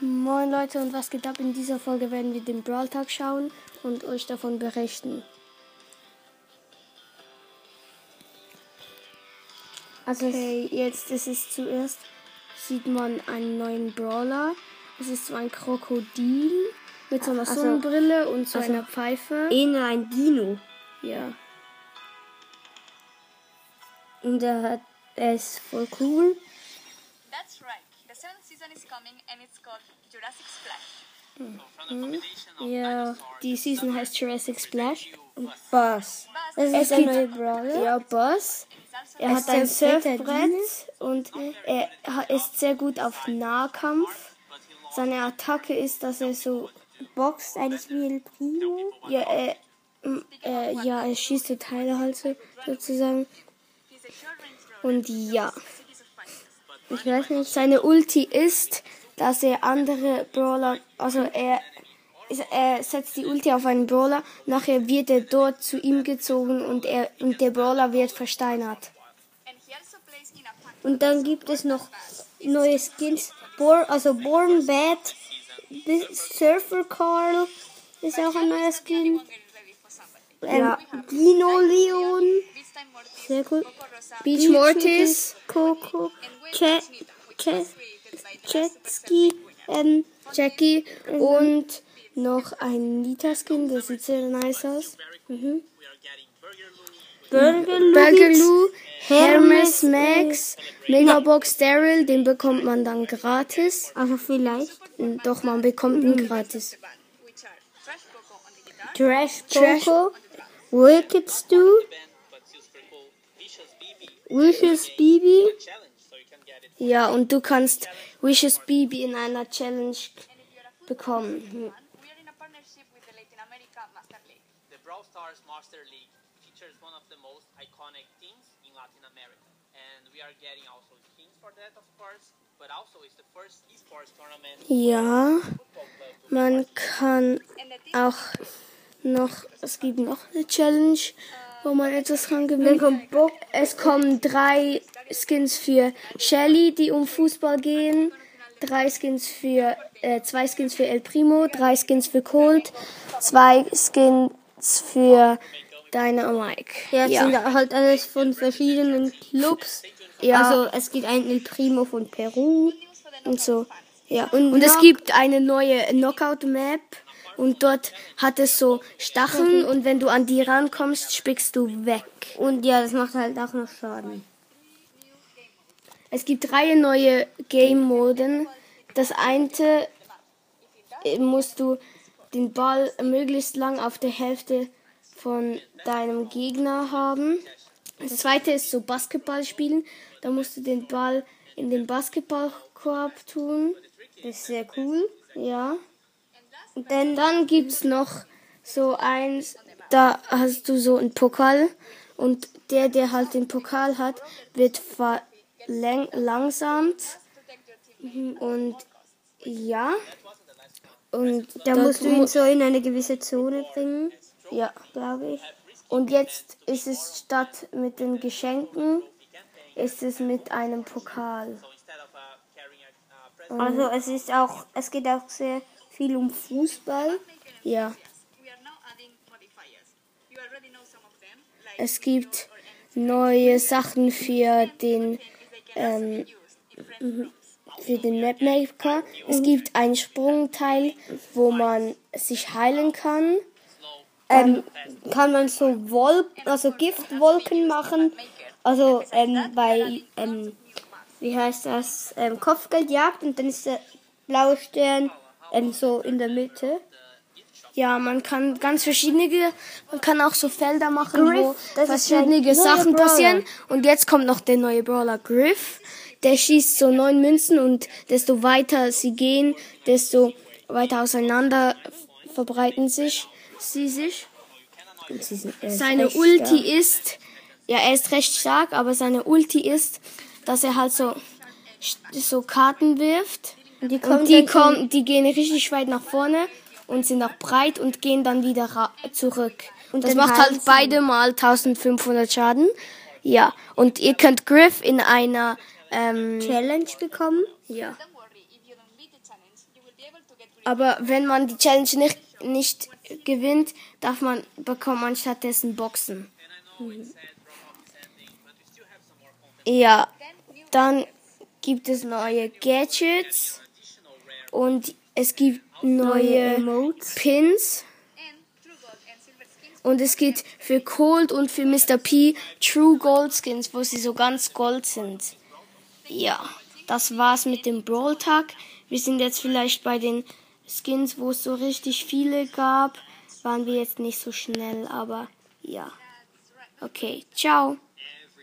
Moin Leute und was geht ab? In dieser Folge werden wir den Brawl Tag schauen und euch davon berichten. Also okay, jetzt ist es zuerst, sieht man einen neuen Brawler. Es ist so ein Krokodil mit so einer Also- Sonnenbrille und so also- einer Pfeife. Eher ein Dino. Ja. Und er, hat, er ist voll cool. That's right. Season is coming and it's called Jurassic Splash. Ja, die Season heißt Jurassic Splash. Buzz. Das Es ist der gibt- neue Brawler. Ja, Boss. Er hat ein ein Surfbrett und er ist sehr gut auf Nahkampf. Seine Attacke ist, dass er so Boxt eigentlich wie El Primo. Ja, er, äh, ja, er schießt so Teile halt so, sozusagen. Und ja, Ich weiß nicht. seine Ulti ist, dass er andere Brawler, also er, er setzt die Ulti auf einen Brawler, nachher wird er dort zu ihm gezogen und er und der Brawler wird versteinert. Und dann gibt es noch neue Skins. Also Born Bad. Surfer Carl ist auch ein neuer Skin. Ähm, Dino Leon. Beach time Mortis, Sehr cool. Beach Mortis, Coco. Jet, Jetski. Ähm, Jackie und noch ein Nita-Skin, der sieht sehr nice aus. Mhm. Burgerloo, Hermes Max, Megabox Daryl, den bekommt man dann gratis. Also vielleicht. Doch, man bekommt ihn gratis. which are Trash Coco Wicked Stew. Vicious Bibi. Ja, und du kannst Wishes Baby in einer Challenge bekommen. also also Ja, man kann auch noch, es gibt noch eine Challenge, wo man etwas kann gewinnen. Es kommen drei Skins für Shelly, die um Fußball gehen, drei Skins für, äh, zwei Skins für El Primo, drei Skins für Colt, zwei Skins für Dynamite. Ja, Ja. sind halt alles von verschiedenen Clubs. Ja. Also es gibt einen El Primo von Peru. und so. Ja. Und, es noch- gibt eine neue Knockout-Map und dort hat es so Stacheln und wenn du an die rankommst, spickst du weg. Und ja, das macht halt auch noch Schaden. Es gibt drei neue Game-Moden. Das eine äh, musst du den Ball möglichst lang auf der Hälfte von deinem Gegner haben. Das zweite ist so Basketball spielen. Da musst du den Ball in den Basketballkorb tun. Das ist sehr cool. Ja. Und dann, Dann gibt's noch so eins, da hast du so einen Pokal und der, der halt den Pokal hat, wird verlangsamt und ja. Und da musst du ihn so in eine gewisse Zone bringen, ja. glaube ich. Und jetzt ist es statt mit den Geschenken, ist es mit einem Pokal. Present, Also es ist auch, es geht auch sehr viel um Fußball. Ja. Es gibt neue Sachen für den ähm, für den Mapmaker. Es gibt ein Sprungteil, wo man sich heilen kann. Ähm, kann man so Wolken, also Giftwolken machen. Also ähm, bei, ähm, wie heißt das, ähm, Kopfgeldjagd und dann ist der blaue Stern ähm, so in der Mitte. Ja, man kann ganz verschiedene, man kann auch so Felder machen, wo Griff, ist verschiedene Sachen passieren. Und jetzt kommt noch der neue Brawler Griff. Der schießt so neun Münzen und desto weiter sie gehen, desto weiter auseinander verbreiten sich sie sich. Sie Seine Ulti stark. ist, ja, er ist recht stark, aber seine Ulti ist, dass er halt so, so Karten wirft. Und die Und kommen die dann zum- kommen, die gehen richtig weit nach vorne und sind auch breit und gehen dann wieder zurück. Und das macht halt beide mal 1500 Schaden. Ja, und ihr könnt Griff in einer, ähm, Challenge bekommen. ja. Aber wenn man die Challenge nicht, nicht gewinnt, darf man, bekommt man stattdessen Boxen. Content. Ja, dann gibt es neue Gadgets und es gibt neue Emotes. Pins. Und es gibt für Cold und für Mr. P True Gold Skins, wo sie so ganz gold sind. Ja, das war's mit dem Brawl Tag. Wir sind jetzt vielleicht bei den Skins, wo es so richtig viele gab. Waren wir jetzt nicht so schnell, aber ja. Okay, ciao.